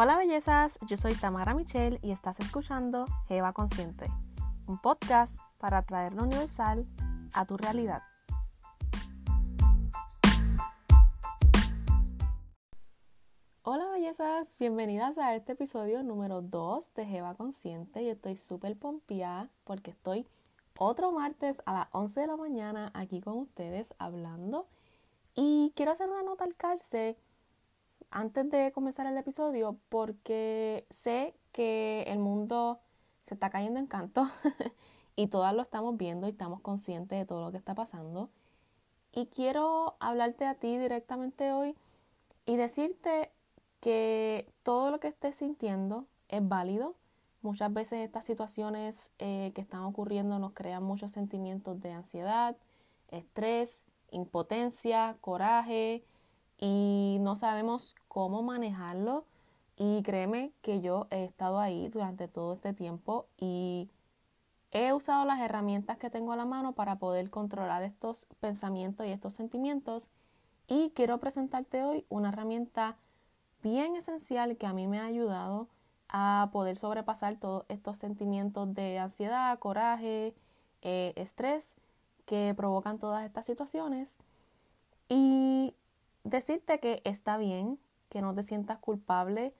Hola bellezas, yo soy Tamara Michelle y estás escuchando Jeva Consciente, un podcast para traer lo universal a tu realidad. Hola bellezas, bienvenidas a este episodio número 2 de Jeva Consciente. Yo estoy súper pompeada porque estoy otro martes a las 11 de la mañana aquí con ustedes hablando y quiero hacer una nota al cárcel antes de comenzar el episodio porque sé que el mundo se está cayendo en canto y todas lo estamos viendo y estamos conscientes de todo lo que está pasando. Y quiero hablarte a ti directamente hoy y decirte que todo lo que estés sintiendo es válido. Muchas veces estas situaciones eh, que están ocurriendo nos crean muchos sentimientos de ansiedad, estrés, impotencia, coraje, y no sabemos cómo manejarlo. Y créeme que yo he estado ahí durante todo este tiempo y he usado las herramientas que tengo a la mano para poder controlar estos pensamientos y estos sentimientos. Y quiero presentarte hoy una herramienta bien esencial que a mí me ha ayudado a poder sobrepasar todos estos sentimientos de ansiedad, coraje, eh, estrés que provocan todas estas situaciones. Y decirte que está bien, que no te sientas culpable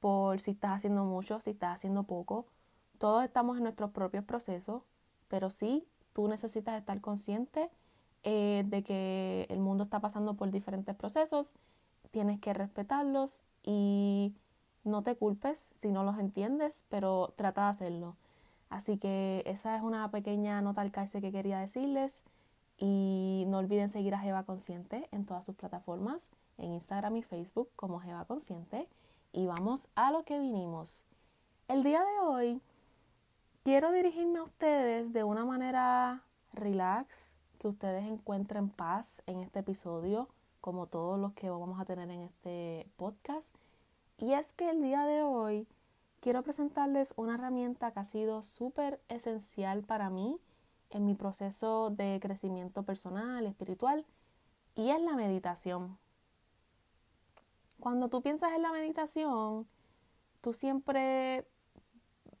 por si estás haciendo mucho, si estás haciendo poco. Todos estamos en nuestros propios procesos, pero sí, tú necesitas estar consciente eh, de que el mundo está pasando por diferentes procesos, tienes que respetarlos y no te culpes si no los entiendes, pero trata de hacerlo. Así que esa es una pequeña nota al cárcel que quería decirles. Y no olviden seguir a Jeva Consciente en todas sus plataformas, en Instagram y Facebook como Jeva Consciente. Y vamos a lo que vinimos. El día de hoy quiero dirigirme a ustedes de una manera relax, que ustedes encuentren paz en este episodio, como todos los que vamos a tener en este podcast. Y es que el día de hoy quiero presentarles una herramienta que ha sido súper esencial para mí en mi proceso de crecimiento personal, espiritual, y es la meditación. Cuando tú piensas en la meditación, tú siempre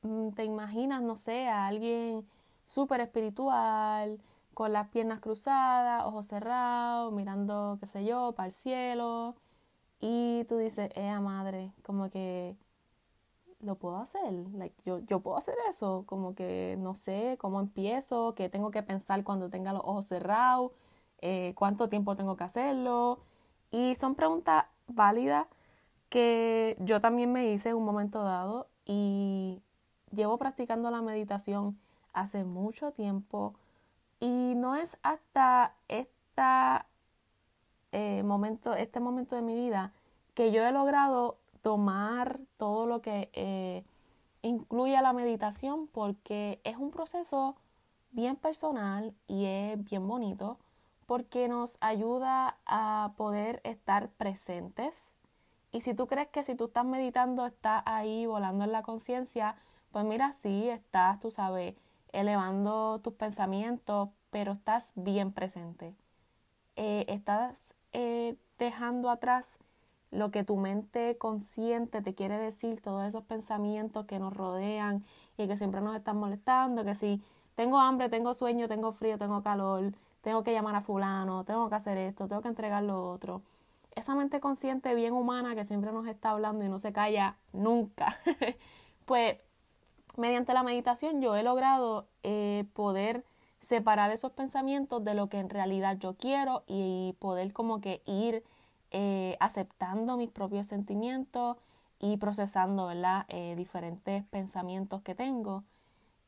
mm, te imaginas, no sé, a alguien súper espiritual, con las piernas cruzadas, ojos cerrados, mirando, qué sé yo, para el cielo. Y tú dices, eh, madre, como que lo puedo hacer. Like, yo, yo puedo hacer eso. Como que no sé cómo empiezo, qué tengo que pensar cuando tenga los ojos cerrados, eh, cuánto tiempo tengo que hacerlo. Y son preguntas válidas que yo también me hice en un momento dado y llevo practicando la meditación hace mucho tiempo y no es hasta eh, momento, este momento de mi vida que yo he logrado tomar todo lo que eh, incluye la meditación porque es un proceso bien personal y es bien bonito porque nos ayuda a poder estar presentes. Y si tú crees que si tú estás meditando estás ahí volando en la conciencia, pues mira, sí, estás, tú sabes, elevando tus pensamientos, pero estás bien presente. Eh, estás eh, dejando atrás lo que tu mente consciente te quiere decir, todos esos pensamientos que nos rodean y que siempre nos están molestando, que si tengo hambre, tengo sueño, tengo frío, tengo calor, tengo que llamar a fulano, tengo que hacer esto, tengo que entregar lo otro. Esa mente consciente bien humana que siempre nos está hablando y no se calla nunca. pues mediante la meditación yo he logrado eh, poder separar esos pensamientos de lo que en realidad yo quiero y poder como que ir eh, aceptando mis propios sentimientos y procesando. Eh, diferentes pensamientos que tengo.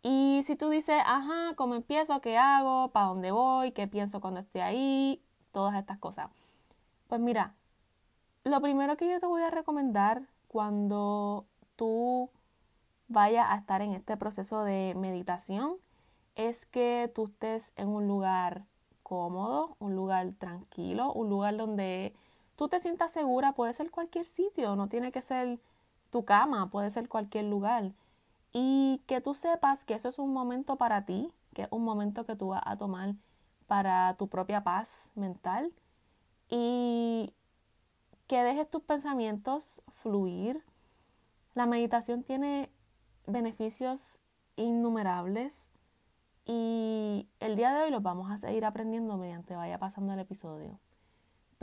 Y si tú dices, ajá, ¿cómo empiezo? ¿Qué hago? ¿Para dónde voy? ¿Qué pienso cuando esté ahí? Todas estas cosas. Pues mira, lo primero que yo te voy a recomendar cuando tú vayas a estar en este proceso de meditación es que tú estés en un lugar cómodo, un lugar tranquilo, un lugar donde tú te sientas segura, puede ser cualquier sitio, no tiene que ser tu cama, puede ser cualquier lugar. Y que tú sepas que eso es un momento para ti, que es un momento que tú vas a tomar para tu propia paz mental y que dejes tus pensamientos fluir, La meditación tiene beneficios innumerables y el día de hoy los vamos a seguir aprendiendo mediante vaya pasando el episodio.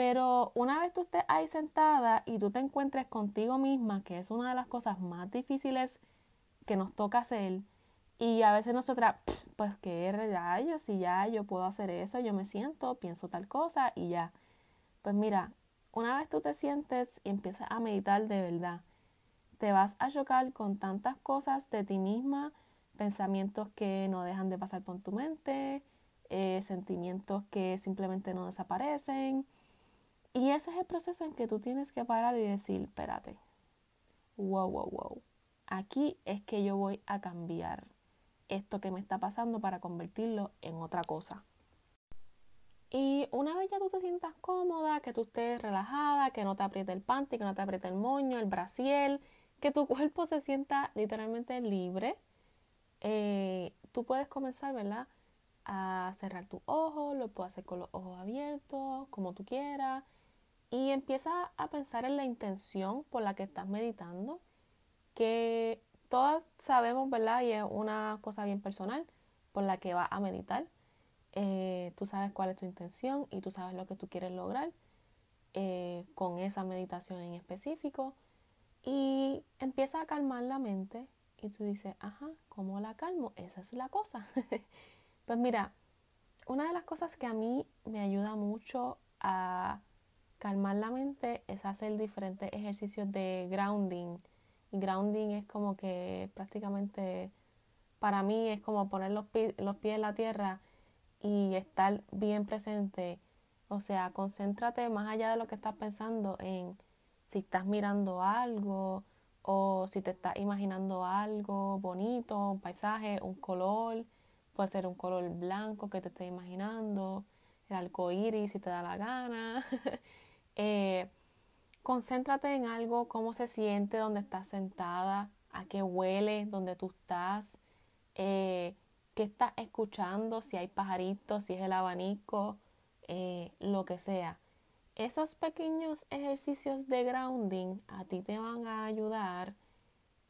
Pero una vez tú estés ahí sentada y tú te encuentres contigo misma, que es una de las cosas más difíciles que nos toca hacer, y a veces nosotras, pues qué rayos, si ya yo puedo hacer eso, yo me siento, pienso tal cosa y ya. Pues mira, una vez tú te sientes y empiezas a meditar de verdad, te vas a chocar con tantas cosas de ti misma, pensamientos que no dejan de pasar por tu mente, eh, sentimientos que simplemente no desaparecen. Y ese es el proceso en que tú tienes que parar y decir, espérate, wow, wow, wow, aquí es que yo voy a cambiar esto que me está pasando para convertirlo en otra cosa. Y una vez ya tú te sientas cómoda, que tú estés relajada, que no te apriete el panty, que no te apriete el moño, el brasiel, que tu cuerpo se sienta literalmente libre, eh, tú puedes comenzar, ¿verdad? A cerrar tus ojos, lo puedes hacer con los ojos abiertos, como tú quieras, y empieza a pensar en la intención por la que estás meditando, que todas sabemos, ¿verdad? Y es una cosa bien personal por la que vas a meditar. Eh, tú sabes cuál es tu intención y tú sabes lo que tú quieres lograr eh, con esa meditación en específico. Y empieza a calmar la mente y tú dices, ajá, ¿cómo la calmo? Esa es la cosa. pues mira, una de las cosas que a mí me ayuda mucho a calmar la mente es hacer diferentes ejercicios de grounding. Y grounding es como que prácticamente para mí es como poner los, los pies en la tierra y estar bien presente. O sea, concéntrate más allá de lo que estás pensando en si estás mirando algo o si te estás imaginando algo bonito, un paisaje, un color, puede ser un color blanco que te estés imaginando, el arco iris si te da la gana. eh, concéntrate en algo, cómo se siente donde estás sentada, a qué huele donde tú estás, eh, qué estás escuchando, si hay pajaritos, si es el abanico, eh, lo que sea. Esos pequeños ejercicios de grounding a ti te van a ayudar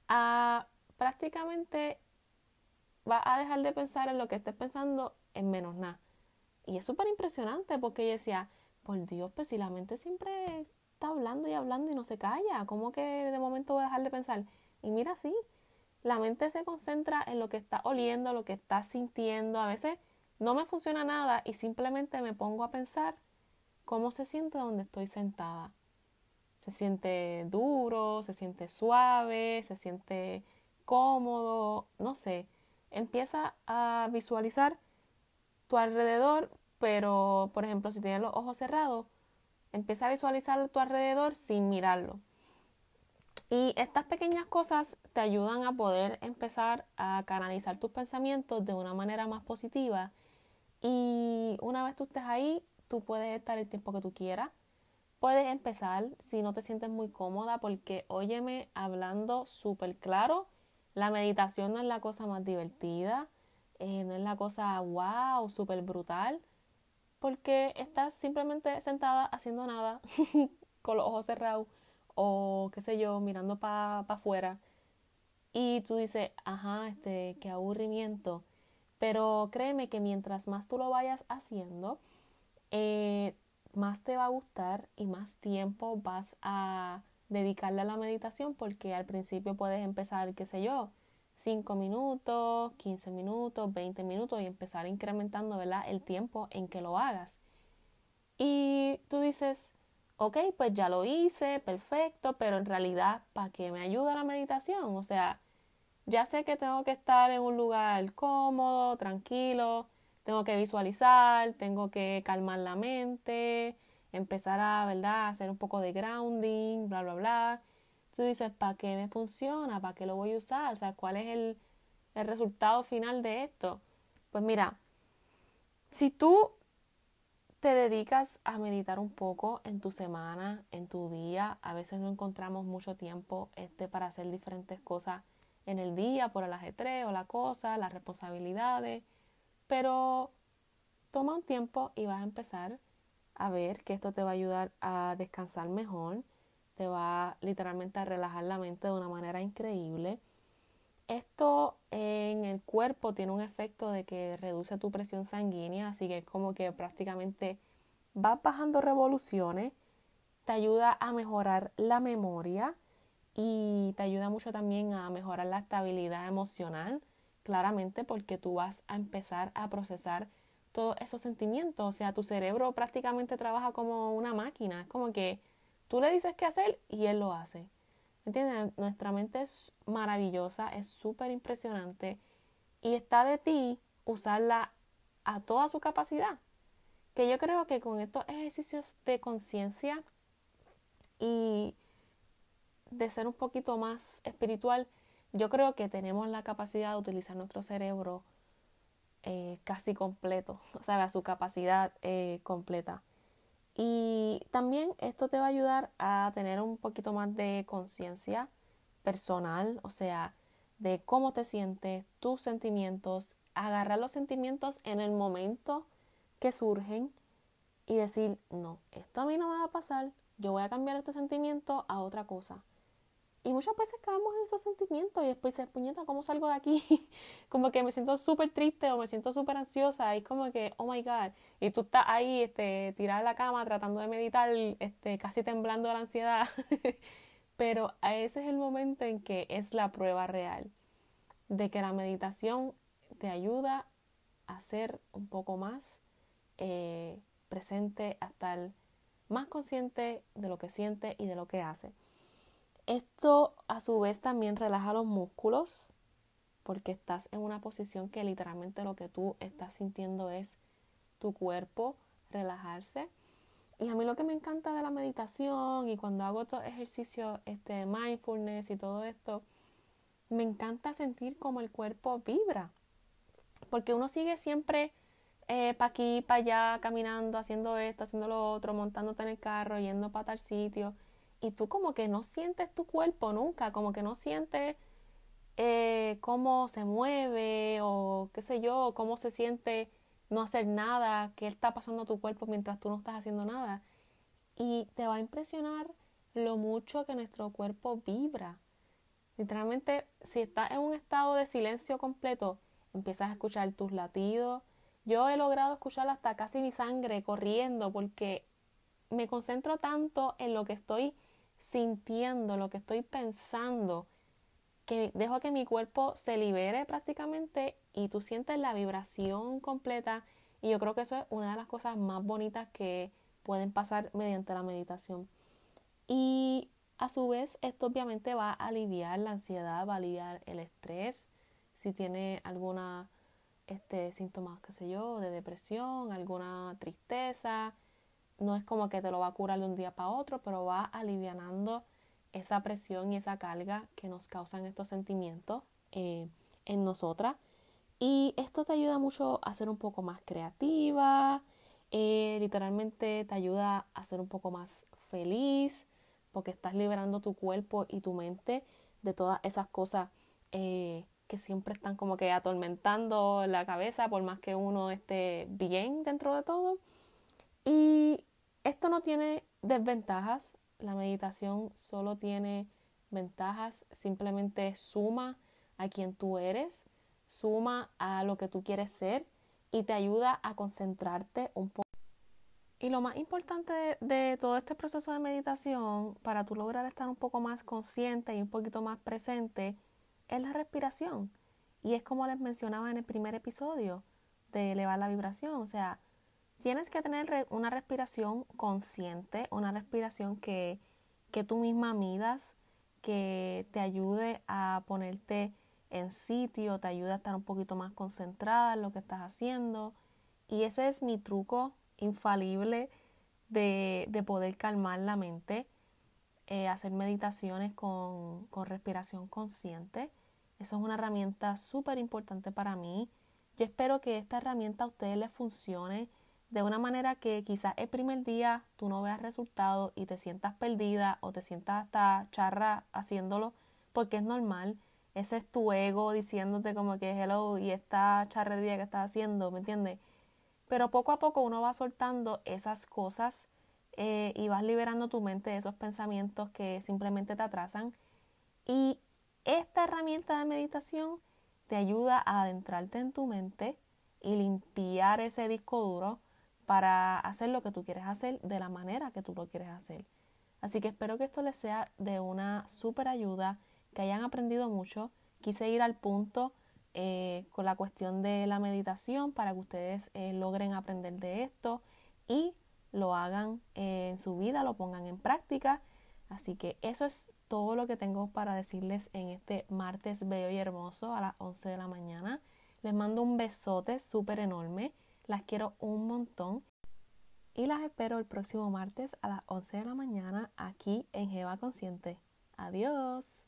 a prácticamente va a dejar de pensar en lo que estés pensando en menos nada. Y es súper impresionante porque yo decía, por Dios, pues si la mente siempre está hablando y hablando y no se calla, ¿cómo que de momento voy a dejar de pensar? Y mira, sí, la mente se concentra en lo que está oliendo, lo que está sintiendo. A veces no me funciona nada y simplemente me pongo a pensar cómo se siente donde estoy sentada. Se siente duro, se siente suave, se siente cómodo, no sé. Empieza a visualizar tu alrededor, pero por ejemplo, si tienes los ojos cerrados, empieza a visualizar tu alrededor sin mirarlo. Y estas pequeñas cosas te ayudan a poder empezar a canalizar tus pensamientos de una manera más positiva. Y una vez tú estés ahí, Tú puedes estar el tiempo que tú quieras. Puedes empezar si no te sientes muy cómoda porque, óyeme, hablando súper claro, la meditación no es la cosa más divertida, eh, no es la cosa wow, súper brutal, porque estás simplemente sentada haciendo nada, con los ojos cerrados o qué sé yo, mirando para afuera. Y tú dices, ajá, este, qué aburrimiento. Pero créeme que mientras más tú lo vayas haciendo, eh, más te va a gustar y más tiempo vas a dedicarle a la meditación porque al principio puedes empezar, qué sé yo, 5 minutos, 15 minutos, 20 minutos y empezar incrementando ¿verdad? el tiempo en que lo hagas. Y tú dices, ok, pues ya lo hice, perfecto, pero en realidad, ¿para qué me ayuda la meditación? O sea, ya sé que tengo que estar en un lugar cómodo, tranquilo, tengo que visualizar, tengo que calmar la mente, empezar a, ¿verdad?, hacer un poco de grounding, bla, bla, bla. Tú dices, ¿para qué me funciona? ¿Para qué lo voy a usar? Sea, ¿cuál es el, el resultado final de esto? Pues mira, si tú te dedicas a meditar un poco en tu semana, en tu día, a veces no encontramos mucho tiempo este, para hacer diferentes cosas en el día por el ajetreo, la cosa, las responsabilidades. Pero toma un tiempo y vas a empezar a ver que esto te va a ayudar a descansar mejor, te va literalmente a relajar la mente de una manera increíble. Esto en el cuerpo tiene un efecto de que reduce tu presión sanguínea, así que es como que prácticamente vas bajando revoluciones, te ayuda a mejorar la memoria y te ayuda mucho también a mejorar la estabilidad emocional, claramente porque tú vas a empezar a procesar todos esos sentimientos, o sea, tu cerebro prácticamente trabaja como una máquina, es como que tú le dices qué hacer y él lo hace. ¿Entiendes? Nuestra mente es maravillosa, es súper impresionante y está de ti usarla a toda su capacidad. Que yo creo que con estos ejercicios de conciencia y de ser un poquito más espiritual, yo creo que tenemos la capacidad de utilizar nuestro cerebro eh, casi completo, o sea, a su capacidad eh, completa. Y también esto te va a ayudar a tener un poquito más de conciencia personal, o sea, de cómo te sientes, tus sentimientos, agarrar los sentimientos en el momento que surgen y decir, no, esto a mí no me va a pasar, yo voy a cambiar este sentimiento a otra cosa. Y muchas veces caemos en esos sentimientos y después se puñeta, ¿cómo salgo de aquí? como que me siento súper triste o me siento súper ansiosa y como que, oh my God. Y tú estás ahí, este, tirada en la cama tratando de meditar, este, casi temblando de la ansiedad. Pero ese es el momento en que es la prueba real de que la meditación te ayuda a ser un poco más eh, presente, a estar más consciente de lo que siente y de lo que hace. Esto a su vez también relaja los músculos porque estás en una posición que literalmente lo que tú estás sintiendo es tu cuerpo relajarse. Y a mí lo que me encanta de la meditación y cuando hago estos ejercicios este, mindfulness y todo esto, me encanta sentir como el cuerpo vibra. Porque uno sigue siempre eh, para aquí, para allá, caminando, haciendo esto, haciendo lo otro, montándote en el carro, yendo para tal sitio y tú como que no sientes tu cuerpo nunca, como que no sientes eh, cómo se mueve o qué sé yo, cómo se siente no hacer nada, qué está pasando a tu cuerpo mientras tú no estás haciendo nada. Y te va a impresionar lo mucho que nuestro cuerpo vibra. Literalmente, si estás en un estado de silencio completo, empiezas a escuchar tus latidos. Yo he logrado escuchar hasta casi mi sangre corriendo porque me concentro tanto en lo que estoy sintiendo, lo que estoy pensando, que dejo que mi cuerpo se libere prácticamente y tú sientes la vibración completa y yo creo que eso es una de las cosas más bonitas que pueden pasar mediante la meditación. Y a su vez esto obviamente va a aliviar la ansiedad, va a aliviar el estrés, si tiene alguna este síntomas, qué sé yo, de depresión, alguna tristeza, no es como que te lo va a curar de un día para otro, pero va alivianando esa presión y esa carga que nos causan estos sentimientos eh, en nosotras. Y esto te ayuda mucho a ser un poco más creativa, eh, literalmente te ayuda a ser un poco más feliz, porque estás liberando tu cuerpo y tu mente de todas esas cosas eh, que siempre están como que atormentando la cabeza, por más que uno esté bien dentro de todo. Y esto no tiene desventajas, la meditación solo tiene ventajas, simplemente suma a quien tú eres, suma a lo que tú quieres ser y te ayuda a concentrarte un poco. Y lo más importante de, todo este proceso de meditación, para tú lograr estar un poco más consciente y un poquito más presente, es la respiración. Y es como les mencionaba en el primer episodio, de elevar la vibración. O sea, Tienes que tener una respiración consciente, una respiración que, que tú misma midas, que te ayude a ponerte en sitio, te ayude a estar un poquito más concentrada en lo que estás haciendo. Y ese es mi truco infalible de, de poder calmar la mente, eh, hacer meditaciones con, con respiración consciente. Eso es una herramienta súper importante para mí. Yo espero que esta herramienta a ustedes les funcione de una manera que quizás el primer día tú no veas resultados y te sientas perdida o te sientas hasta charra haciéndolo, porque es normal. Ese es tu ego diciéndote como que hello y esta charrería que estás haciendo, ¿me entiendes? Pero poco a poco uno va soltando esas cosas eh, y vas liberando tu mente de esos pensamientos que simplemente te atrasan. Y esta herramienta de meditación te ayuda a adentrarte en tu mente y limpiar ese disco duro para hacer lo que tú quieres hacer de la manera que tú lo quieres hacer. Así que espero que esto les sea de una súper ayuda, que hayan aprendido mucho. Quise ir al punto eh, con la cuestión de la meditación para que ustedes eh, logren aprender de esto y lo hagan en su vida, lo pongan en práctica. Así que eso es todo lo que tengo para decirles en este martes bello y hermoso a las 11 de la mañana. Les mando un besote súper enorme. Las quiero un montón. Y las espero el próximo martes a las 11 de la mañana aquí en Jeva Consciente. Adiós.